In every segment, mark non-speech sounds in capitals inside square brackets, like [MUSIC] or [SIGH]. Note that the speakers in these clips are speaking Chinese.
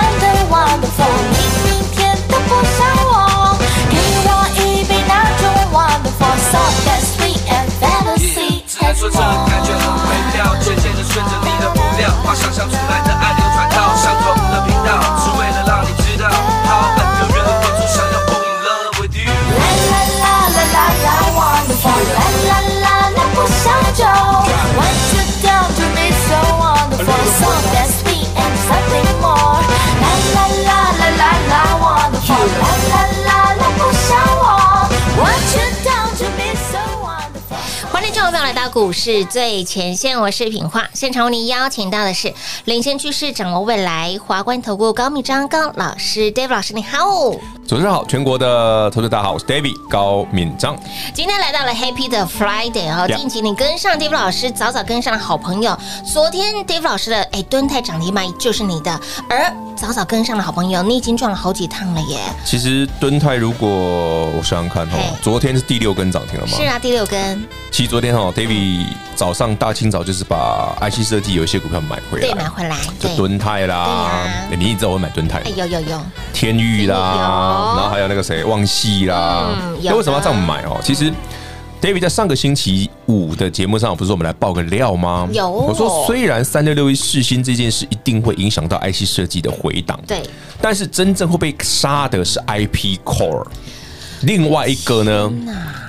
I don't 明天都不找我。给我一杯那种 wonderful，soft and sweet and fantasy 别。说这感觉很美妙，渐渐的顺着你的步调，把想象出来的爱。股市最前线，我是品化。现场为您邀请到的是领先趋势、掌握未来华冠投顾高密章高老师，Dave 老师，你好。主持人好，全国的投资大家好，我是 David 高敏章。今天来到了 Happy 的 Friday 哦，近期你跟上 David 老师，早早跟上了好朋友，昨天 David 老师的哎敦泰涨停板就是你的，而早早跟上的好朋友，你已经赚了好几趟了耶。其实敦泰如果我想想看哦，昨天是第六根涨停了吗？是啊，第六根。其实昨天哈，David。早上大清早就是把 IC 设计有一些股票买回来，对，买回来，就敦泰啦。啊欸、你也知道我买敦泰，哎有有有，天域啦，然后还有那个谁，旺系啦。那、嗯、为什么要这样买哦？其实 David 在上个星期五的节目上，不是我们来爆个料吗？有，我说虽然三六六一试新这件事一定会影响到 IC 设计的回档，对，但是真正会被杀的是 IP Core，另外一个呢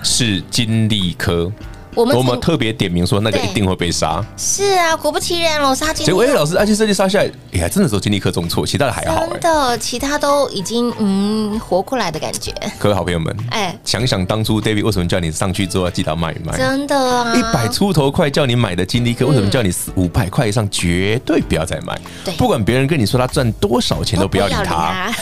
是金利科。我们我们特别点名说，那个一定会被杀。是啊，果不其然，老杀金。结果，哎，老师安心设计杀下来，哎呀，真的时候金立科重挫，其他的还好。真的，其他都已经嗯活过来的感觉。各位好朋友们，哎，想想当初 David 为什么叫你上去之后要记得卖一卖？真的啊，一百出头块叫你买的金立科，为什么叫你五百块以上绝对不要再买？对，不管别人跟你说他赚多少钱，都不要理他。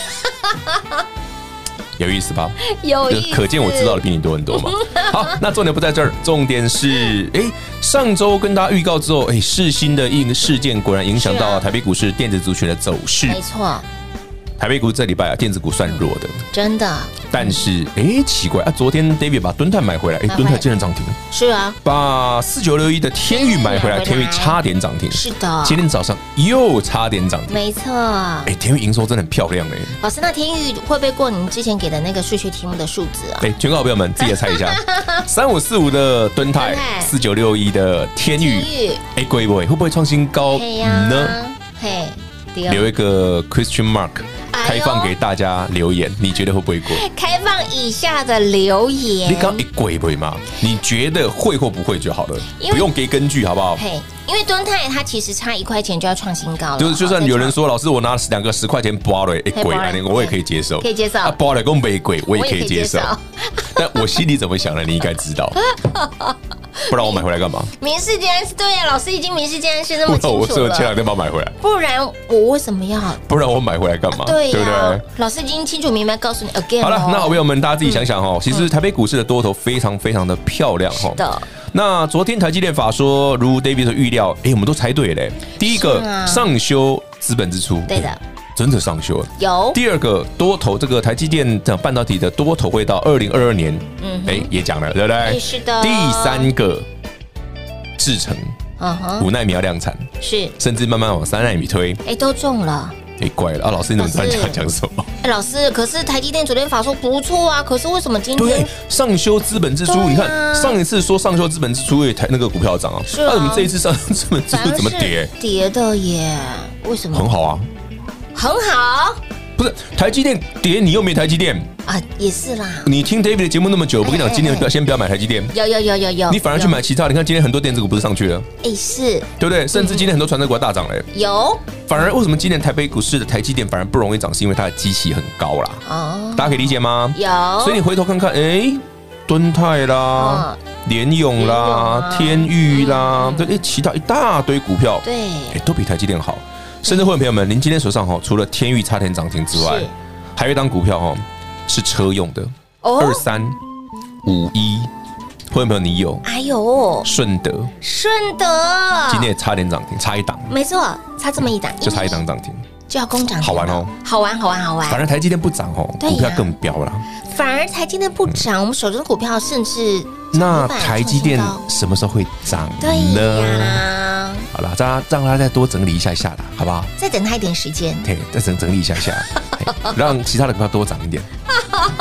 有意思吧？有意思，可见我知道的比你多很多嘛。[LAUGHS] 好，那重点不在这儿，重点是，哎、欸，上周跟大家预告之后，哎、欸，世新的一个事件果然影响到台北股市电子族群的走势。没错，台北股这礼拜啊，电子股算弱的，真的。但是哎，奇怪啊，昨天 David 把敦泰买回来，哎，敦泰竟然涨停。是啊，把四九六一的天宇买回来，天宇差点涨停。是的，今天早上又差点涨停。没错。哎，天宇营收真的很漂亮哎。老师，那天宇会不会过您之前给的那个数学题目的数字啊？对，全国好朋友们自己也猜一下，[LAUGHS] 三五四五的敦泰，四九六一的天宇，哎，贵不贵？会不会创新高呢？嘿。留一个 question mark，开放给大家留言，你觉得会不会过？开放以下的留言，你刚一鬼不会吗？你觉得会或不会就好了，不用给根据，好不好？嘿，因为敦泰它其实差一块钱就要创新高了，就是就算有人说老师我拿两个十块钱包了，哎贵，那个我也可以接受，可以接受，包了更没鬼，我也可以接受，[LAUGHS] 但我心里怎么想的，你应该知道。[LAUGHS] 不然我买回来干嘛？明示今然是对呀，老师已经明示今然是那么清楚了。[LAUGHS] 我是前两天把它买回来。不然我为什么要？不然我买回来干嘛？对对不对？老师已经清楚明白告诉你 again。好了，那好朋友们，大家自己想想哦。其实台北股市的多头非常非常的漂亮哈。的。那昨天台积电法说，如 David 的预料，哎，我们都猜对嘞。第一个上修资本支出，对的，真的上修了。有。第二个多头，这个台积电的半导体的多头会到二零二二年，嗯，哎，也讲了，对不对？是的。第三个。制程，五纳米要量产，是，甚至慢慢往三纳米推，哎，都中了，哎，怪了啊！老师，你怎么突然讲讲什么？哎，老师，可是台积电昨天法说不错啊，可是为什么今天对上修资本支出？你看上一次说上修资本支出，也台那个股票涨啊，那怎么这一次上修资本支出怎么跌？跌的耶，为什么？很好啊，很好。不是台积电跌，你又没台积电啊，也是啦。你听 David 的节目那么久，我跟你讲，今年不要先不要买台积电。有有有有有，你反而去买其他。你看今天很多电子股不是上去了？哎，是对不对？甚至今天很多传产股大涨嘞。有。反而为什么今年台北股市的台积电反而不容易涨？是因为它的基期很高啦。哦。大家可以理解吗？有。所以你回头看看，哎，敦泰啦，联咏啦，天钰啦，对，其他一大堆股票，对，哎，都比台积电好。甚至会员朋友们，您今天手上哈，除了天域差点涨停之外，还有一档股票哈，是车用的，二三五一，会员朋友你有？哎呦，顺德，顺德，今天也差点涨停，差一档，没错，差这么一档，就差一档涨停，就要攻涨，好玩哦，好玩，好玩，好玩。反正台积电不涨哦，股票更飙了。反而台积电不涨，我们手中的股票甚至那台积电什么时候会涨呢？好了，让让他再多整理一下下啦，好不好？再等他一点时间，对，再整整理一下下，[LAUGHS] 让其他的股票多涨一点。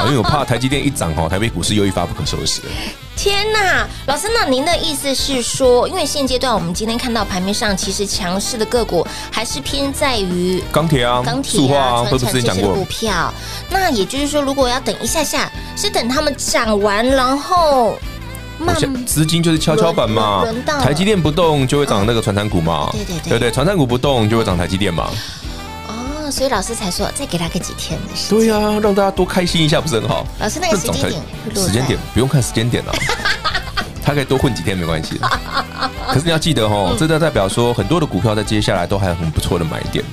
因为我怕台积电一涨哦，台北股市又一发不可收拾。天呐，老师，那您的意思是说，因为现阶段我们今天看到盘面上，其实强势的个股还是偏在于钢铁啊、钢铁啊、传产这些股票。那也就是说，如果要等一下下，是等他们涨完，然后。资金就是跷跷板嘛，台积电不动就会涨那个传产股嘛，对对对，对对，传产股不动就会涨台积电嘛。哦，所以老师才说再给他个几天的时间。对呀，让大家多开心一下不是很好？老师那个时间点，时间点不用看时间点了，他可以多混几天没关系。可是你要记得哦，这就代表说很多的股票在接下来都还有很不错的买点，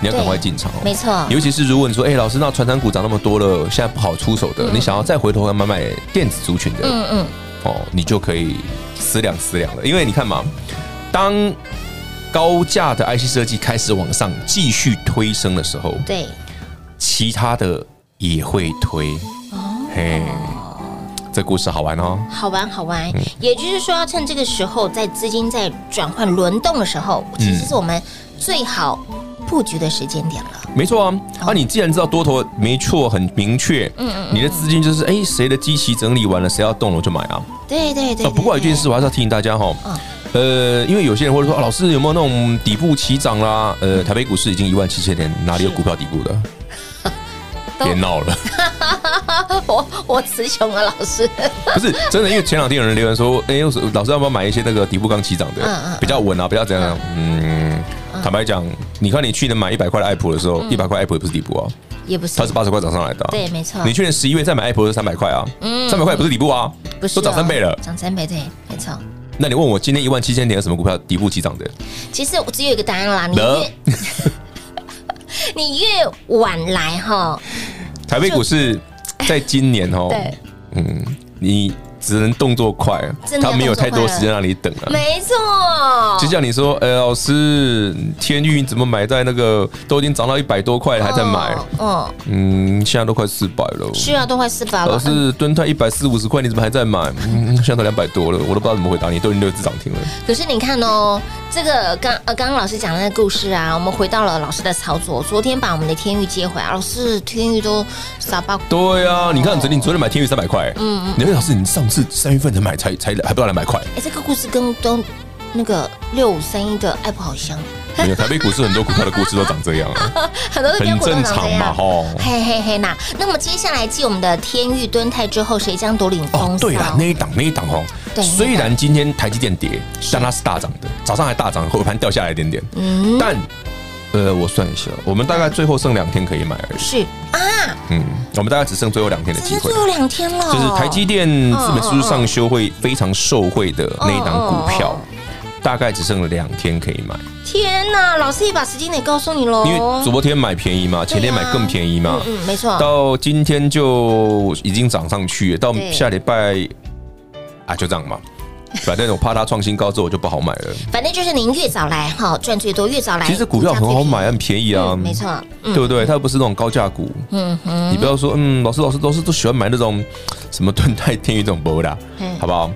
你要赶快进场哦。没错，尤其是如果你说，哎，老师那传产股涨那么多了，现在不好出手的，你想要再回头来买买电子族群的，嗯嗯。哦，你就可以思量思量了，因为你看嘛，当高价的 IC 设计开始往上继续推升的时候，对，其他的也会推。哦，嘿，这故事好玩哦，好玩好玩。嗯、也就是说，要趁这个时候，在资金在转换轮动的时候，其实是我们最好。布局的时间点了，没错啊。啊，你既然知道多头没错，很明确，嗯嗯，你的资金就是哎，谁的机器整理完了，谁要动了我就买啊。对对对。不过有一件事我还是要提醒大家哈，呃，因为有些人会说，老师有没有那种底部起涨啦？呃，台北股市已经一万七千点，哪里有股票底部的？[LAUGHS] 别闹了，[LAUGHS] 我我词穷了，老师。[LAUGHS] 不是真的，因为前两天有人留言说，哎，老师要不要买一些那个底部刚起涨的，比较稳啊，比较怎样？嗯。坦白讲，你看你去年买一百块的爱普的时候，一百块爱普也不是底部啊，也不是，它是八十块涨上来的。对，没错。你去年十一月再买爱普是三百块啊，嗯，三百块也不是底部啊，不是，都涨三倍了，涨三倍，对，没错。那你问我今天一万七千点有什么股票底部起涨的？其实我只有一个答案啦，你越 [LAUGHS] 你越晚来哈，台北股市在今年哦，对，嗯，你。只能动作快，他没有太多时间让你等啊。没错，就像你说，哎，老师，天域你怎么买在那个都已经涨到一百多块了还在买？嗯嗯，现在都快四百了。是啊，都快四百了。老师，蹲泰一百四五十块，你怎么还在买？嗯，现在都两百多了，我都不知道怎么回答你，都已经六只涨停了。可是你看哦，这个刚呃刚刚老师讲的那个故事啊，我们回到了老师的操作，昨天把我们的天域接回来，老师天域都傻爆。对啊，你看昨天，你昨天买天域三百块，嗯嗯，你说老师，你上次三月份才买才才还不到两百块。哎，这个故事跟东那个六五三一的爱普好像。没有，台北股市很多股票的故事都长这样啊，[LAUGHS] 很多很正常嘛，吼。嘿嘿嘿，那那么接下来继我们的天域、敦泰之后，谁将独领风骚？对了，那一档那一档哦，虽然今天台积电跌，但它是大涨的，早上还大涨，后盘掉下来一点点。嗯，但呃，我算一下，我们大概最后剩两天可以买而已。是啊，嗯，我们大概只剩最后两天的机会，最后两天了。就是台积电资本支出上修会非常受惠的那一档股票。大概只剩了两天可以买。天哪，老师也把时间点告诉你喽。因为昨天买便宜嘛，前天买更便宜嘛。嗯，没错。到今天就已经涨上去了，到下礼拜啊，就这样嘛。[LAUGHS] 反正我怕它创新高之后我就不好买了。反正就是您越早来哈，赚最多；越早来，其实股票很好买，很便宜啊。没错，对不对？它又不是那种高价股。嗯嗯。你不要说，嗯，老师老师都是都喜欢买那种什么 [LAUGHS] 盾泰、天宇这种波的，好不好？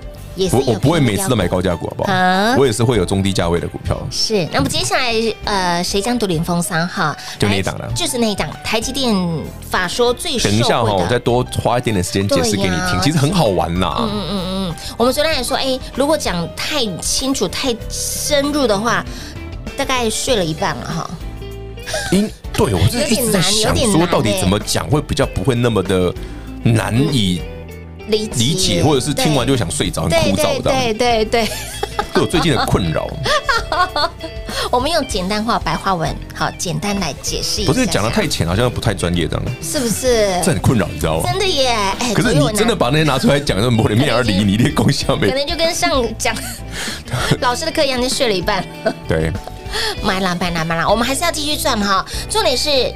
我我不会每次都买高价股，好不好？我也是会有中低价位的股票。是，那么接下来呃，谁将独领风骚哈？就那一档了，就是那一档。台积电法说最等一下哈，我再多花一点点时间解释给你听，其实很好玩呐。嗯嗯嗯嗯，我们昨天还说，哎，如果讲太清楚、太深入的话，大概睡了一半了哈。因对我是一直在想说，到底怎么讲会比较不会那么的难以。理解，理解，或者是听完就想睡着，很枯燥的。对对对，对我最近的困扰。[LAUGHS] 我们用简单化、白话文，好简单来解释一下。不是讲的太浅，好像不太专业这样。是不是？这很困扰，你知道吗？真的耶！可是你真的把那些拿出来讲，就模里面而离，你的功效没？[LAUGHS] 可能就跟上讲 [LAUGHS] 老师的课一样，就睡了一半。对，买啦买啦买啦，我们还是要继续赚哈。重点是。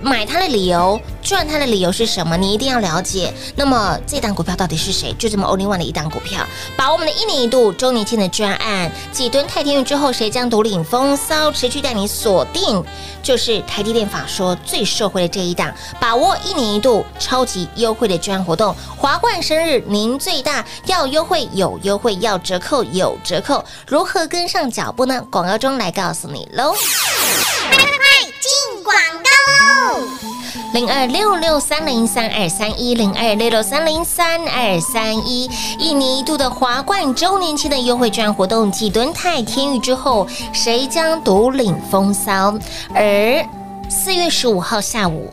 买它的理由，赚它的理由是什么？你一定要了解。那么这档股票到底是谁？就这么 only one 的一档股票，把我们的一年一度周年庆的专案，几吨泰天钰之后，谁将独领风骚？持续带你锁定，就是台积电法说最受惠的这一档，把握一年一度超级优惠的专案活动，华冠生日您最大，要优惠有优惠，要折扣有折扣，如何跟上脚步呢？广告中来告诉你喽。零二六六三零三二三一零二六六三零三二三一，一年一度的华冠周年庆的优惠券活动，继敦泰天钰之后，谁将独领风骚？而四月十五号下午，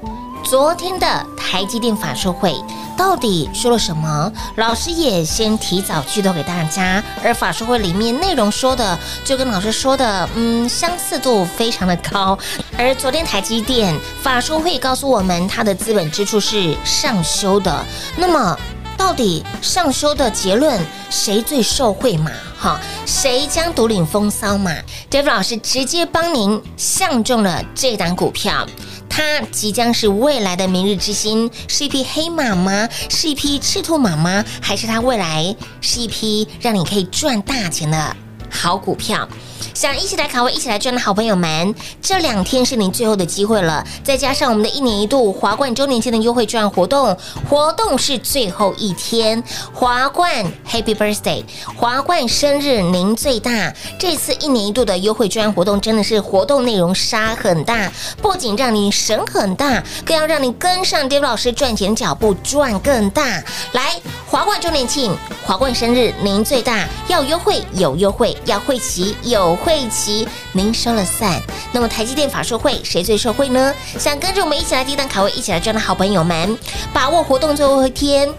昨天的台积电法说会。到底说了什么？老师也先提早剧透给大家。而法说会里面内容说的，就跟老师说的，嗯，相似度非常的高。而昨天台积电法说会告诉我们，它的资本支出是上修的。那么，到底上修的结论谁最受惠嘛？哈，谁将独领风骚嘛？David 老师直接帮您相中了这档股票。它即将是未来的明日之星，是一匹黑马吗？是一匹赤兔马吗？还是它未来是一匹让你可以赚大钱的好股票？想一起来卡位、一起来赚的好朋友们，这两天是您最后的机会了。再加上我们的一年一度华冠周年庆的优惠券活动，活动是最后一天。华冠 Happy Birthday，华冠生日您最大。这次一年一度的优惠券活动真的是活动内容杀很大，不仅让你省很大，更要让你跟上 d a v 老师赚钱脚步赚更大。来，华冠周年庆，华冠生日您最大，要优惠有优惠，要会齐有。会期，您说了算。那么台积电法说会，谁最受惠呢？想跟着我们一起来低档卡位，一起来赚的好朋友们，把握活动最后一天，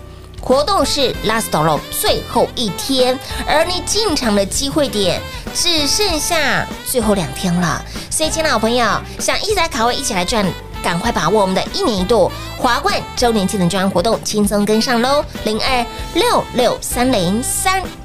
活动是 last day 最后一天，而你进场的机会点只剩下最后两天了。所以，亲爱的好朋友，想一起来卡位，一起来赚，赶快把握我们的一年一度华冠周年庆的专案活动，轻松跟上喽！零二六六三零三。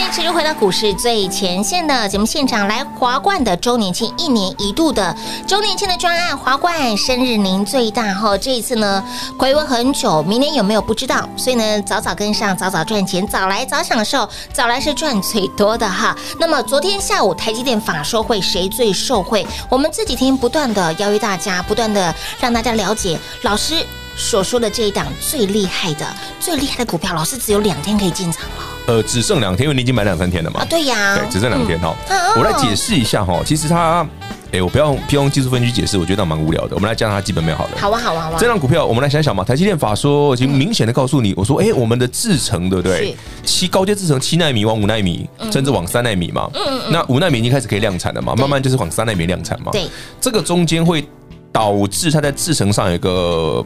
欢迎持续回到股市最前线的节目现场，来华冠的周年庆，一年一度的周年庆的专案，华冠生日您最大哈！这一次呢，回温很久，明年有没有不知道，所以呢，早早跟上，早早赚钱，早来早享受，早来是赚最多的哈。那么昨天下午台积电法说会，谁最受惠？我们这几天不断的邀约大家，不断的让大家了解老师所说的这一档最厉害的、最厉害的股票，老师只有两天可以进场了。呃，只剩两天，因为你已经买两三天了嘛。啊，对呀，对，只剩两天哈。嗯、我来解释一下哈，其实它，哎，我不要用用技术分析解释，我觉得那蛮无聊的。我们来讲它基本面好了。好啊，好啊，好啊。这档股票，我们来想想嘛。台积电法说已经明显的告诉你，我说，哎，我们的制程对不对？七高阶制程七纳米往五纳米，甚至往三纳米嘛。嗯嗯。那五纳米已经开始可以量产了嘛？慢慢就是往三纳米量产嘛。对。这个中间会导致它在制程上有一个。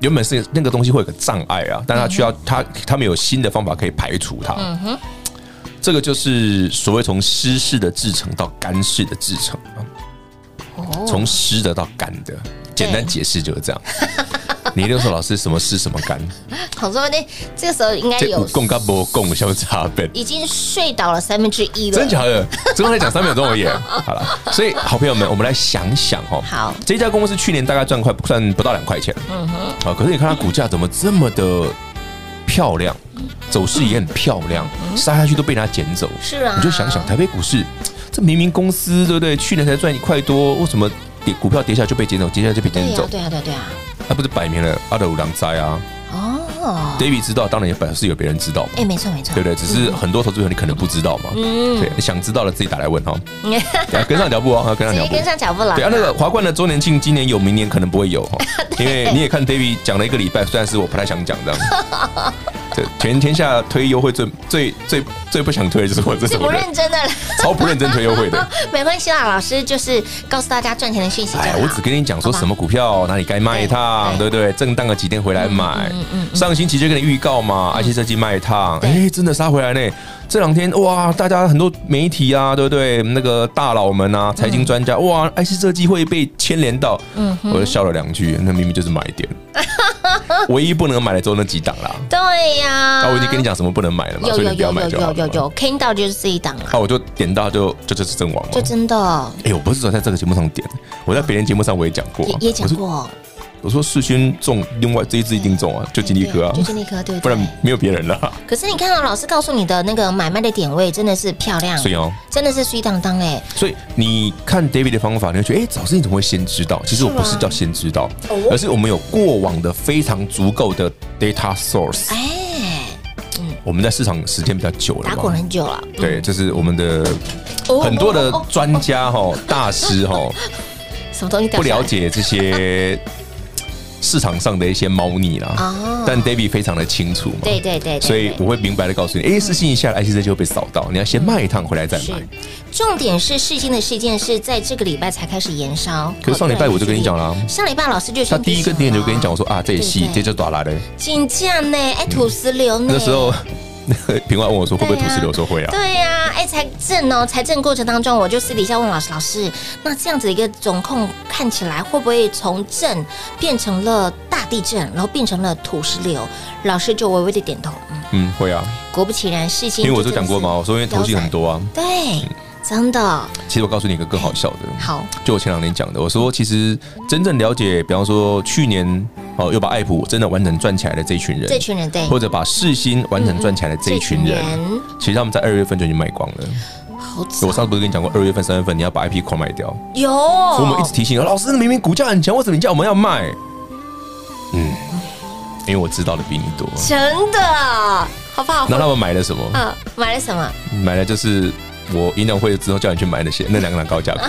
原本是那个东西会有个障碍啊，但他需要他他们有新的方法可以排除它。嗯哼，这个就是所谓从湿式的制成到干式的制成啊，从湿的到干的，简单解释就是这样。你一定说老师什么湿什么干？好说呢，这个时候应该有共跟不共相差别，已经睡倒了三分之一了。真假的？[LAUGHS] 刚才讲三秒钟而已。好了，所以好朋友们，我们来想想哦。好，这家公司去年大概赚快赚不到两块钱。嗯哼。好，可是你看它股价怎么这么的漂亮，走势也很漂亮，杀下去都被人家捡走。是啊。你就想想台北股市，这明明公司对不对？去年才赚一块多，为什么股票跌下来就被捡走？接下来就被捡走？对啊，对啊，对啊。那不是摆明了阿德五郎灾啊！哦，David 知道，当然也表示有别人知道嘛。哎，没错没错，对不对？只是很多投资者你可能不知道嘛。嗯，对，想知道的自己打来问哈。[LAUGHS] 跟上脚步哦，跟上脚步，跟上脚步了。对啊，那个华冠的周年庆今年有，明年可能不会有哈，[LAUGHS] 因为你也看 David 讲了一个礼拜，虽然是我不太想讲这样。[LAUGHS] 全天下推优惠最最最最不想推的就是我这种不认真的，超不认真推优惠的。[LAUGHS] 没关系啦，老师就是告诉大家赚钱的讯息。哎，我只跟你讲说什么股票哪里该卖一趟，对不对？震荡了几天回来买。上个星期就跟你预告嘛而且这期卖一趟，哎，真的杀回来呢。这两天哇，大家很多媒体啊，对不对？那个大佬们啊，财经专家哇，IC 设计会被牵连到，嗯，我就笑了两句，那明明就是买点。唯一不能买的只有那几档啦。对呀，那我已经跟你讲什么不能买了嘛，所以你不要买就好了。有有有，听到就是这一档了。那我就点到就就就是阵亡了。就真的。哎，我不是说在这个节目上点，我在别人节目上我也讲过，也讲过。我说世勋中，另外这一支一定中啊，就金立科啊，就金立科对，不然没有别人了。可是你看到老师告诉你的那个买卖的点位真的是漂亮，所以哦，真的是水当当哎。所以你看 David 的方法，你会觉得哎，早知你怎么会先知道？其实我不是叫先知道，而是我们有过往的非常足够的 data source。哎，嗯，我们在市场时间比较久了，打滚很久了。对，就是我们的很多的专家哈、大师哈，[LAUGHS] 什么东西不了解这些。市场上的一些猫腻啦。哦。但 David 非常的清楚嘛。对对对。所以我会明白的告诉你，哎，世芯一下来，IC 这就会被扫到，你要先卖一趟回来再买。重点是世芯的事件是在这个礼拜才开始延烧。可是上礼拜我就跟你讲了。上礼拜老师就他第一个点就跟你讲，我说啊，这也戏，这就打来的。金价呢？哎，土石流呢？那时候。[LAUGHS] 平安问我说：“会不会土石流？”说会啊。对呀，哎，财政哦，财政过程当中，我就私底下问老师：“老师，那这样子一个总控看起来会不会从震变成了大地震，然后变成了土石流？”老师就微微的点头，嗯，嗯，会啊。果不其然，事情因为我就讲过嘛，我说因为投信很多啊。对。真的，其实我告诉你一个更好笑的。好，就我前两年讲的，我说其实真正了解，比方说去年哦，又把爱普真的完整赚起来的这一群人，这群人对，或者把世新完整赚起来的这一群人，其实他们在二月份就已经卖光了。好，我上次不是跟你讲过，二月份、三月份你要把 IP 狂卖掉。有，我们一直提醒老师，明明股价很强，为什么你叫我们要卖？嗯，因为我知道的比你多。真的，好不好？那他们买了什么？嗯，买了什么？买了就是。我演讲会之后叫你去买那些那两档高价股。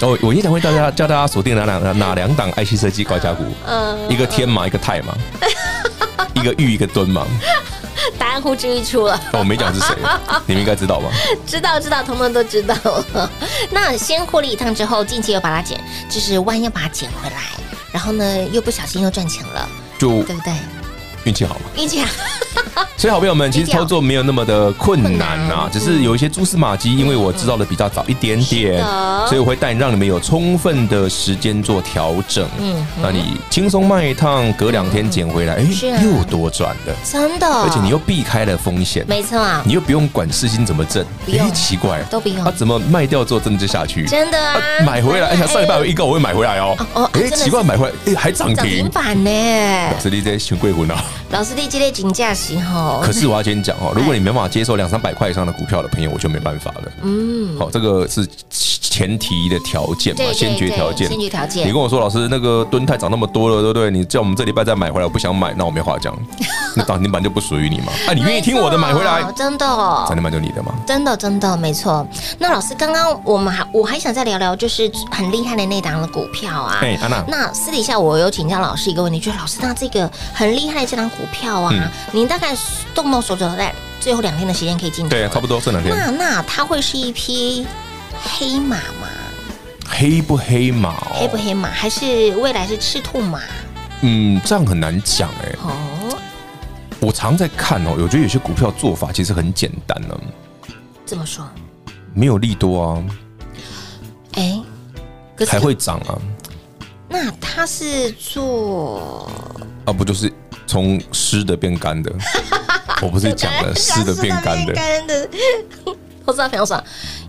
[LAUGHS] 哦，我演讲会叫大家叫大家锁定哪两哪两档 IC 设计高价股？嗯，一个天嘛，一个泰嘛，[LAUGHS] 一个玉，一个敦嘛。答案呼之欲出了。哦，我没讲是谁，[LAUGHS] 你们应该知道吧？知道知道，通通都知道。那先获利一趟之后，近期又把它捡，就是万一要把它捡回来，然后呢又不小心又赚钱了，就对不对？运气好吗？运气好。[LAUGHS] 所以，好朋友们，其实操作没有那么的困难呐，只是有一些蛛丝马迹，因为我知道的比较早一点点，所以我会带你让你们有充分的时间做调整。嗯，那你轻松卖一趟，隔两天捡回来，哎，又多赚了，真的。而且你又避开了风险，没错啊，你又不用管世芯怎么挣，哎，奇怪，都不用。他怎么卖掉之后真的就下去？真的啊，买回来，哎，上礼拜有预告我会买回来哦。哦，哎，奇怪，买回来，哎，还涨停。板呢？老师，你在选贵妇呢？老师，你今天金价是吼？可是我要先讲哦，如果你没办法接受两三百块以上的股票的朋友，我就没办法了。嗯，好，这个是前提的条件嘛，先决条件。先决条件。你跟我说，老师，那个敦泰涨那么多了，对不对？你叫我们这礼拜再买回来，我不想买，那我没话讲。[LAUGHS] 那涨停板就不属于你嘛？啊，你愿意听我的买回来？真的哦，涨停板就你的嘛？真的，真的，没错。那老师，刚刚我们还我还想再聊聊，就是很厉害的那档的股票啊。哎，安娜。那私底下我有请教老师一个问题，就是老师，那这个很厉害的这档股票啊。您大概动动手指头，在最后两天的时间可以进。对，差不多这两天。那那它会是一匹黑马吗？黑不黑马？黑不黑马？还是未来是赤兔马？嗯，这样很难讲哎。哦，我常在看哦，我觉得有些股票做法其实很简单呢。怎么说？没有利多啊。哎，还会涨啊？那他是做啊？不就是？从湿的变干的，[LAUGHS] 我不是讲了湿的变干的，干的，[LAUGHS] 我知道非常爽，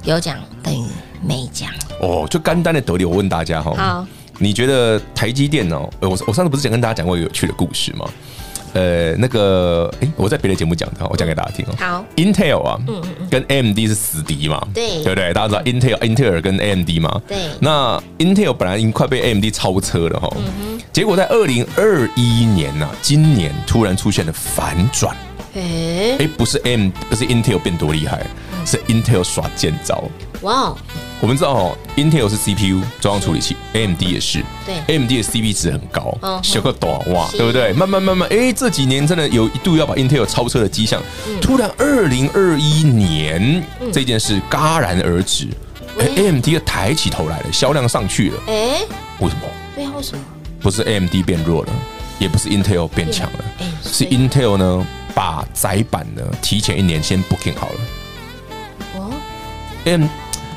有讲等于没讲哦，就干单的得利。我问大家哈，好，你觉得台积电哦？我我上次不是讲跟大家讲过一个有趣的故事吗？呃，那个，哎，我在别的节目讲的，我讲给大家听哦。好，Intel 啊，嗯嗯跟 AMD 是死敌嘛，对，对不对？大家知道 Intel、Intel 跟 AMD 嘛，对。那 Intel 本来已经快被 AMD 超车了哈，结果在二零二一年呐，今年突然出现了反转，哎，哎，不是 M，不是 Intel 变多厉害，是 Intel 耍贱招，哇哦。我们知道哦，Intel 是 CPU 中央处理器，AMD 也是，对，AMD 的 CP 值很高，小个短哇，对不对？慢慢慢慢，哎，这几年真的有一度要把 Intel 超车的迹象，突然二零二一年这件事戛然而止，哎，AMD 又抬起头来了，销量上去了，哎，为什么？对啊，为什么？不是 AMD 变弱了，也不是 Intel 变强了，是 Intel 呢把窄板呢提前一年先 booking 好了，哦，M。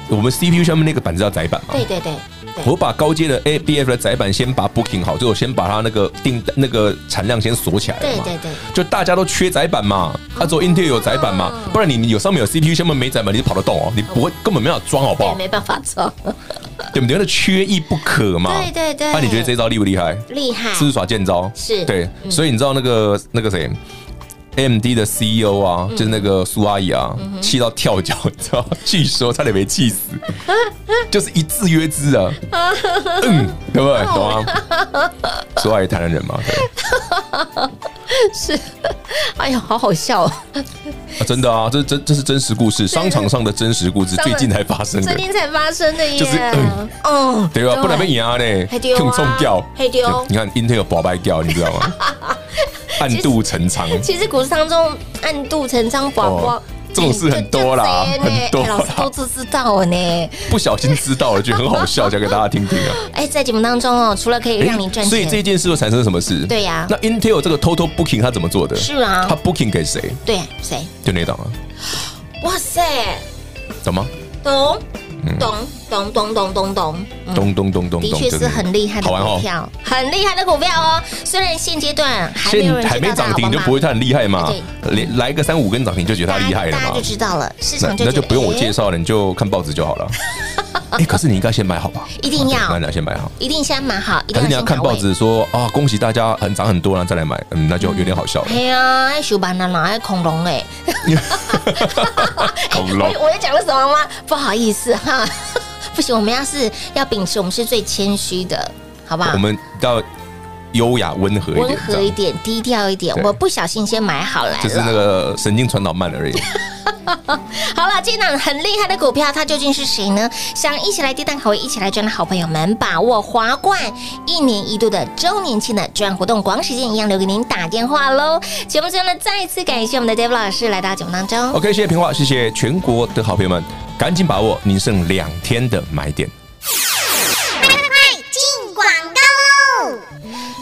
我们 CPU 下面那个板子叫载板嘛？对对对，我把高阶的 ABF 的载板先把 booking 好，最后先把它那个订那个产量先锁起来了嘛。对对对，就大家都缺载板嘛，啊，只有 Intel 有载板嘛，不然你你有上面有 CPU 下面没载板，你就跑得动哦，你不会根本没法装，好不好？没办法装，[LAUGHS] 对不对？那缺一不可嘛。对对对。那你觉得这招厉不厉害？厉害，是不是耍贱招？是。对，所以你知道那个那个谁？AMD 的 CEO 啊，就是那个苏阿姨啊，气到跳脚，[LAUGHS] 你知道？据说差点没气死，就是一字约之啊，嗯，对不对？懂吗？苏阿姨台南人嘛，对。[LAUGHS] 是，哎呀，好好笑啊！真的啊，这真这是真实故事，商场上的真实故事，最近才发生的，最近才发生的耶，就是嗯，对吧？不能被压嘞，用重掉，黑丢。你看 Intel 宝白掉，你知道吗？[LAUGHS] 暗度陈仓，其实股市当中暗度陈仓，宝宝。这种事很多啦，很多，老师都知道呢。不小心知道了，就很好笑，讲给大家听听啊。[LAUGHS] 哎，在节目当中哦，除了可以让你赚钱，所以这件事又产生了什么事？对呀。那 Intel 这个 Total Booking 他怎么做的？是啊，他 Booking 给谁？对，谁？就那档啊。哇塞，懂吗？懂。咚咚咚咚咚咚咚咚咚咚，的确是很厉害的股票，很厉害的股票哦。虽然现阶段还没还没涨停，就不会太很厉害嘛？连来个三五根涨停就觉得它厉害了嘛？就知道了，市场那就不用我介绍了，你就看报纸就好了。哎，可是你应该先买好吧？一定要，那你先买好，一定先买好。可是你要看报纸说啊，恭喜大家很涨很多了，再来买，嗯，那就有点好笑了。哎呀，爱熊班的哪，爱恐龙哎，[LAUGHS] 恐龙，[LAUGHS] 我又讲了什么吗？不好意思哈。不行，我们要是要秉持，我们是最谦虚的，好不好？我们要优雅温和一点，温和一点，低调一点。我不小心先买好来了，就是那个神经传导慢而已。好了，这档很厉害的股票，它究竟是谁呢？想一起来低档卡位，一起来赚的好朋友们，把握华冠一年一度的周年庆的赚活动，广时间一样留给您打电话喽。节目最后呢，再次感谢我们的 David 老师来到节目当中。OK，谢谢平话，谢谢全国的好朋友们。赶紧把握，您剩两天的买点。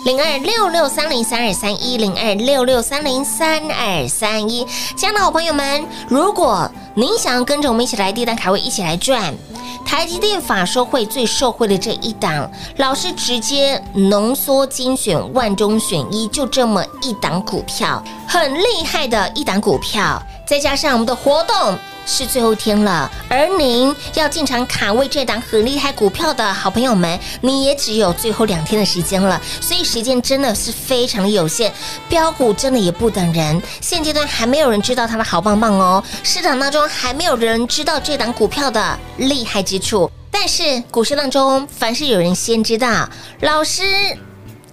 零二六六三零三二三一零二六六三零三二三一，亲爱的好朋友们，如果您想要跟着我们一起来低档卡位，一起来赚台积电法说会最受惠的这一档，老师直接浓缩精选万中选一，就这么一档股票，很厉害的一档股票，再加上我们的活动。是最后一天了，而您要进场卡位这档很厉害股票的好朋友们，你也只有最后两天的时间了，所以时间真的是非常的有限。标股真的也不等人，现阶段还没有人知道它的好棒棒哦，市场当中还没有人知道这档股票的厉害之处。但是股市当中，凡是有人先知道，老师。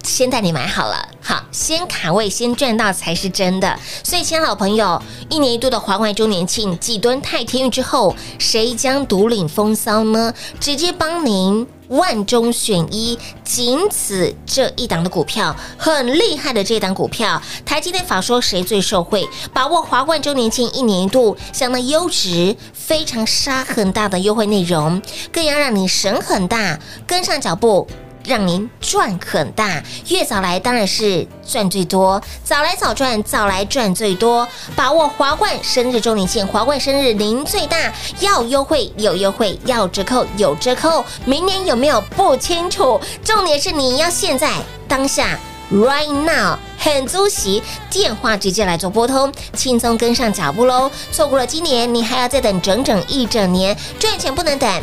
先带你买好了，好，先卡位，先赚到才是真的。所以，亲爱的老朋友，一年一度的华冠周年庆，继敦泰天运之后，谁将独领风骚呢？直接帮您万中选一，仅此这一档的股票，很厉害的这一档股票。台积电法说谁最受惠？把握华冠周年庆一年一度相当优质、非常杀很大的优惠内容，更要让你省很大，跟上脚步。让您赚很大，越早来当然是赚最多。早来早赚，早来赚最多。把握华冠生日周年庆，华冠生日您最大，要优惠有优惠，要折扣有折扣。明年有没有不清楚？重点是你要现在当下，right now，很足席电话直接来做拨通，轻松跟上脚步喽。错过了今年，你还要再等整整一整年，赚钱不能等。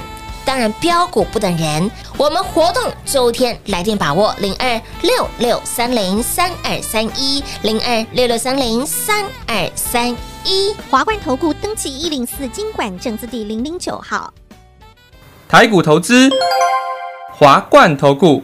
当然，标股不等人。我们活动周天来电把握零二六六三零三二三一零二六六三零三二三一。华冠投顾登记一零四经管证字第零零九号。台股投资，华冠投顾。